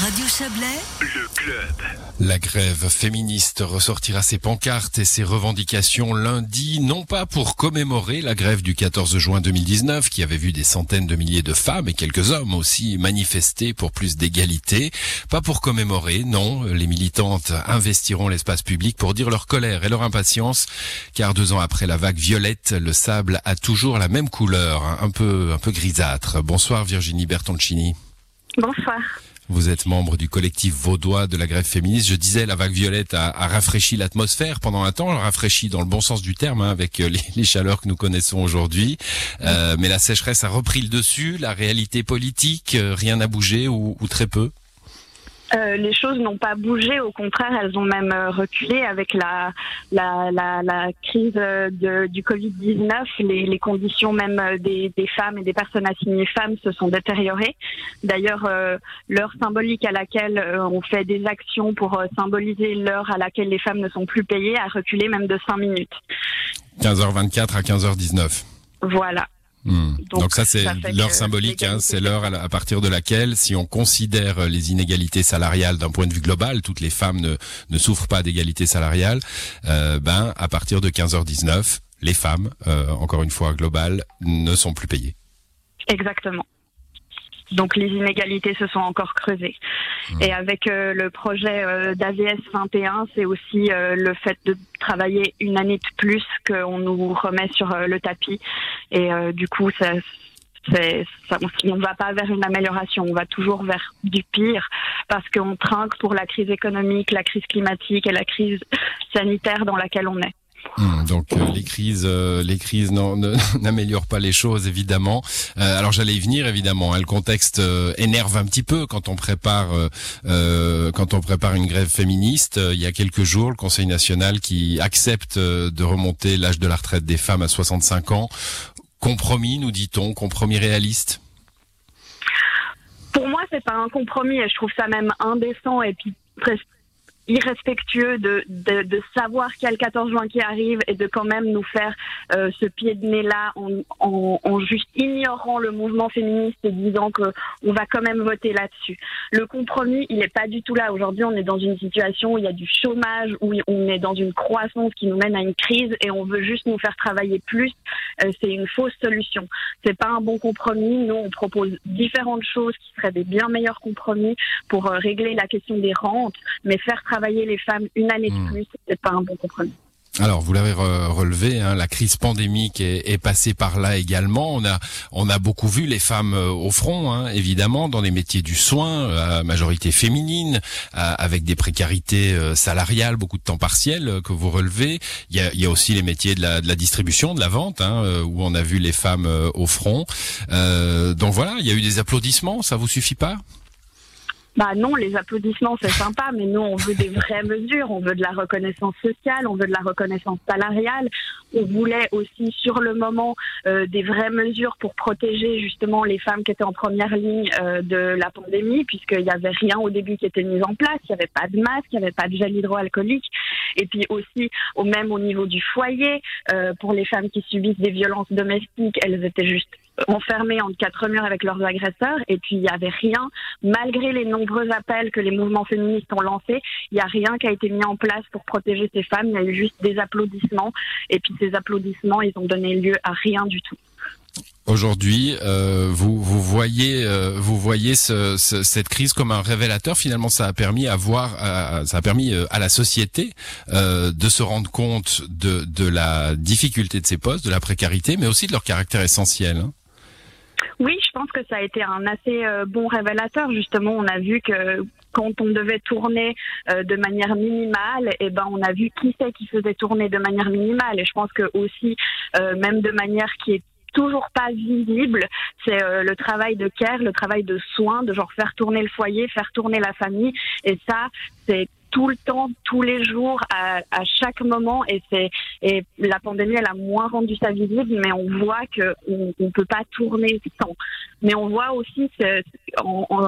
Radio Chablais, Le club. La grève féministe ressortira ses pancartes et ses revendications lundi, non pas pour commémorer la grève du 14 juin 2019 qui avait vu des centaines de milliers de femmes et quelques hommes aussi manifester pour plus d'égalité, pas pour commémorer, non, les militantes investiront l'espace public pour dire leur colère et leur impatience, car deux ans après la vague violette, le sable a toujours la même couleur, hein, un peu, un peu grisâtre. Bonsoir Virginie Bertoncini. Bonsoir. Vous êtes membre du collectif vaudois de la grève féministe. Je disais, la vague violette a, rafraîchi l'atmosphère pendant un temps, rafraîchi dans le bon sens du terme, hein, avec euh, les, chaleurs que nous connaissons aujourd'hui. Euh, mais la sécheresse a repris le dessus, la réalité politique, euh, rien n'a bougé ou, ou très peu. Euh, les choses n'ont pas bougé, au contraire, elles ont même euh, reculé avec la, la, la, la crise euh, de, du Covid-19. Les, les, conditions même des, des, femmes et des personnes assignées femmes se sont détériorées. D'ailleurs, euh, l'heure symbolique à laquelle on fait des actions pour symboliser l'heure à laquelle les femmes ne sont plus payées a reculé même de 5 minutes. 15h24 à 15h19. Voilà. Mmh. Donc, Donc, ça, c'est l'heure symbolique, hein, c'est l'heure à, partir de laquelle, si on considère les inégalités salariales d'un point de vue global, toutes les femmes ne, ne souffrent pas d'égalité salariale, euh, ben, à partir de 15h19, les femmes, euh, encore une fois globales, ne sont plus payées. Exactement. Donc les inégalités se sont encore creusées. Mmh. Et avec euh, le projet euh, d'AVS 21, c'est aussi euh, le fait de travailler une année de plus qu'on nous remet sur euh, le tapis. Et euh, du coup, ça, ça, on ne va pas vers une amélioration, on va toujours vers du pire parce qu'on trinque pour la crise économique, la crise climatique et la crise sanitaire dans laquelle on est. Mmh, donc euh, les crises, euh, les crises n'améliorent pas les choses évidemment. Euh, alors j'allais y venir évidemment. Hein, le contexte énerve un petit peu quand on prépare quand on prépare une grève féministe. il y a quelques jours, le Conseil national qui accepte de remonter l'âge de la retraite des femmes à 65 ans. Compromis, nous dit-on, compromis réaliste? Pour moi, c'est pas un compromis je trouve ça même indécent et puis presque irrespectueux de, de, de, savoir qu'il y a le 14 juin qui arrive et de quand même nous faire euh, ce pied de nez là en, en, en, juste ignorant le mouvement féministe et disant que on va quand même voter là-dessus. Le compromis, il n'est pas du tout là. Aujourd'hui, on est dans une situation où il y a du chômage, où on est dans une croissance qui nous mène à une crise et on veut juste nous faire travailler plus. Euh, c'est une fausse solution. C'est pas un bon compromis. Nous, on propose différentes choses qui seraient des bien meilleurs compromis pour euh, régler la question des rentes, mais faire travailler travailler les femmes une année de mmh. plus, c'est pas un bon compromis. Alors, vous l'avez relevé, hein, la crise pandémique est, est, passée par là également. On a, on a beaucoup vu les femmes euh, au front, hein, évidemment, dans les métiers du soin, à majorité féminine, à, avec des précarités euh, salariales, beaucoup de temps partiel euh, que vous relevez. Il y a, il y a aussi les métiers de la, de la, distribution, de la vente, hein, où on a vu les femmes au front. donc voilà, il y a eu des applaudissements. Ça vous suffit pas? Bah non, les applaudissements c'est sympa, mais nous on veut des vraies mesures, on veut de la reconnaissance sociale, on veut de la reconnaissance salariale, on voulait aussi sur le moment euh, des vraies mesures pour protéger justement les femmes qui étaient en première ligne euh, de la pandémie, puisqu'il n'y avait rien au début qui était mis en place, il n'y avait pas de masque, il n'y avait pas de gel hydroalcoolique, et puis aussi au même au niveau du foyer, euh, pour les femmes qui subissent des violences domestiques, elles étaient juste enfermés entre quatre murs avec leurs agresseurs et puis il n'y avait rien, malgré les nombreux appels que les mouvements féministes ont lancés, il n'y a rien qui a été mis en place pour protéger ces femmes, il y a eu juste des applaudissements et puis ces applaudissements, ils ont donné lieu à rien du tout. Aujourd'hui, euh, vous, vous voyez, euh, vous voyez ce, ce, cette crise comme un révélateur. Finalement, ça a permis à voir, ça a permis euh, à la société de se rendre compte de, de la difficulté de ces postes, de la précarité, mais aussi de leur caractère essentiel. Oui, je pense que ça a été un assez euh, bon révélateur. Justement, on a vu que quand on devait tourner euh, de manière minimale, eh ben on a vu qui c'est qui faisait tourner de manière minimale. Et je pense que aussi, euh, même de manière qui est toujours pas visible, c'est le travail de care, le travail de soin, de genre faire tourner le foyer, faire tourner la famille. Et ça, c'est tout le temps, tous les jours, à, chaque moment. Et c'est et la pandémie, elle a moins rendu ça visible, mais on voit que on, on peut pas tourner sans. Mais on voit aussi que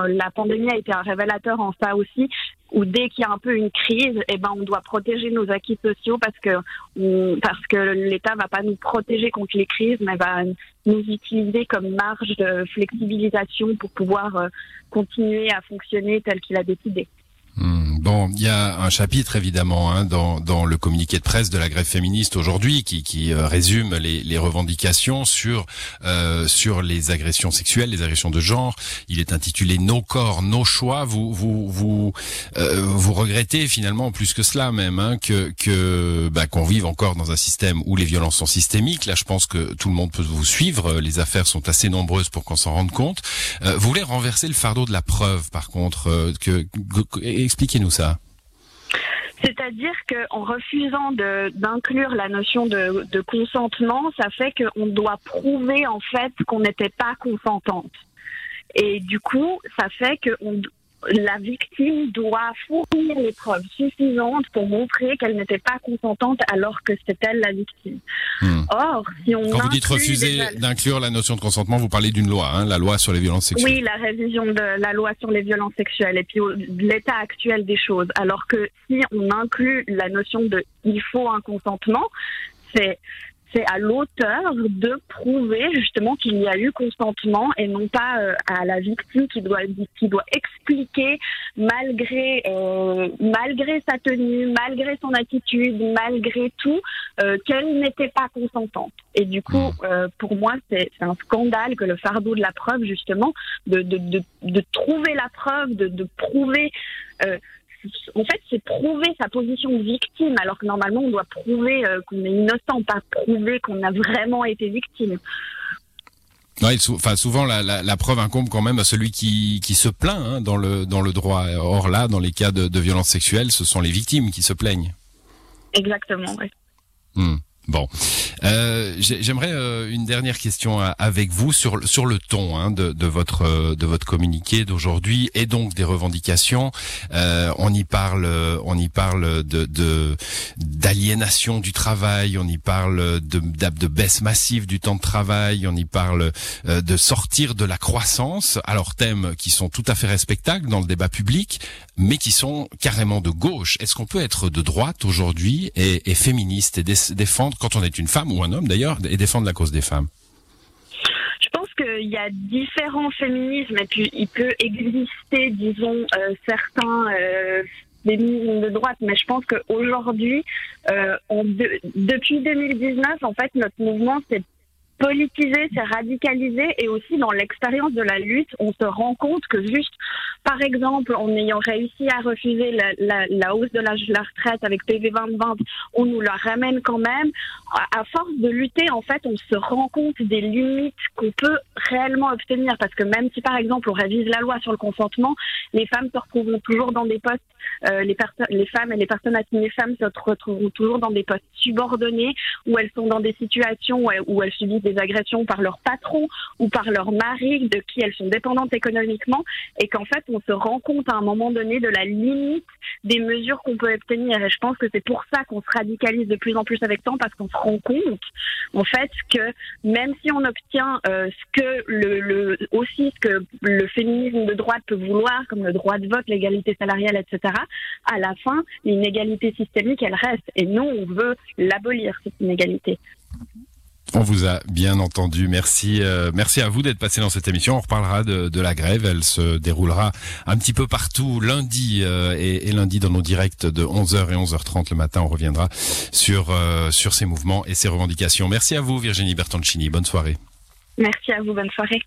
la pandémie a été un révélateur en ça aussi, où dès qu'il y a un peu une crise, eh ben on doit protéger nos acquis sociaux parce que on, parce que l'État va pas nous protéger contre les crises, mais va nous utiliser comme marge de flexibilisation pour pouvoir continuer à fonctionner tel qu'il a décidé. Hmm. Bon, il y a un chapitre évidemment hein, dans, dans le communiqué de presse de la grève féministe aujourd'hui qui, qui euh, résume les, les, revendications sur euh, sur les agressions sexuelles, les agressions de genre. Il est intitulé Nos corps, nos choix. Vous vous vous euh, vous regrettez finalement plus que cela même hein, que que bah, qu'on vive encore dans un système où les violences sont systémiques. Là, je pense que tout le monde peut vous suivre. Les affaires sont assez nombreuses pour qu'on s'en rende compte. vous voulez renverser le fardeau de la preuve, par contre, que Expliquez-nous C'est-à-dire qu'en refusant d'inclure la notion de, de consentement, ça fait qu'on doit prouver en fait qu'on n'était pas consentante. Et du coup, ça fait qu'on la victime doit fournir les preuves suffisantes pour montrer qu'elle n'était pas consentante alors que c'est elle la victime. Hmm. Or, si on quand vous dites refuser d'inclure la notion de consentement, vous parlez d'une loi, hein, la loi sur les violences sexuelles. Oui, la révision de la loi sur les violences sexuelles et puis l'état actuel des choses. Alors que si on inclut la notion de il faut un consentement, c'est c'est à l'auteur de prouver justement qu'il y a eu consentement et non pas euh, à la victime qui doit qui doit expliquer malgré euh, malgré sa tenue, malgré son attitude, malgré tout euh, qu'elle n'était pas consentante. Et du coup, mmh. pour moi, c'est un scandale que le fardeau de la preuve justement de de, de, de trouver la preuve, de, de prouver en fait, c'est prouver sa position de victime, alors que normalement, on doit prouver euh, qu'on est innocent, pas prouver qu'on a vraiment été victime. Ouais, enfin, souvent la, preuve incombe quand même à celui qui, qui se plaint hein, dans le dans le droit. Or là, dans les cas de, de violence sexuelle, ce sont les victimes qui se plaignent. Exactement. oui. Hmm. Bon, euh, j'aimerais euh, une dernière question avec vous sur sur le ton hein, de, de, votre euh, de votre communiqué d'aujourd'hui et donc des revendications. Euh, on y parle on y parle de d'aliénation du travail, on y parle de, de baisse massive du temps de travail, on y parle de sortir de la croissance. Alors thèmes qui sont tout à fait respectables dans le débat public, mais qui sont carrément de gauche. Est-ce qu'on peut être de droite aujourd'hui et, et féministe et défendre quand on est une femme ou un homme d'ailleurs, et défendre la cause des femmes. Je pense qu'il y a différents féminismes et puis il peut exister, disons, euh, certains euh, féminismes de droite, mais je pense qu'aujourd'hui, euh, depuis 2019, en fait, notre mouvement s'est politisé, c'est radicalisé et aussi dans l'expérience de la lutte, on se rend compte que juste, par exemple, en ayant réussi à refuser la, hausse de l'âge de la retraite avec PV 2020, on nous la ramène quand même. À, force de lutter, en fait, on se rend compte des limites qu'on peut réellement obtenir parce que même si, par exemple, on révise la loi sur le consentement, les femmes se retrouveront toujours dans des postes, euh, les, femmes et les personnes assignées femmes se retrouveront toujours dans des postes subordonnés où elles sont dans des situations où où elles subissent des agressions par leur patron ou par leur mari de qui elles sont dépendantes économiquement et qu'en fait on se rend compte à un moment donné de la limite des mesures qu'on peut obtenir et je pense que c'est pour ça qu'on se radicalise de plus en plus avec temps parce qu'on se rend compte en fait que même si on obtient euh, ce que aussi ce que le féminisme de droite peut vouloir comme le droit de vote, l'égalité salariale, etc. À la fin, l'inégalité systémique elle reste et nous on veut l'abolir cette inégalité. On vous a bien entendu. Merci, euh, merci à vous d'être passé dans cette émission. On reparlera de, la grève. Elle se déroulera un petit peu partout lundi euh, et, lundi dans nos directs de 11h et 11h30 le matin. On reviendra sur euh, sur ces mouvements et ces revendications. Merci à vous, Virginie Bertoncini. Bonne soirée. Merci à vous. Bonne soirée.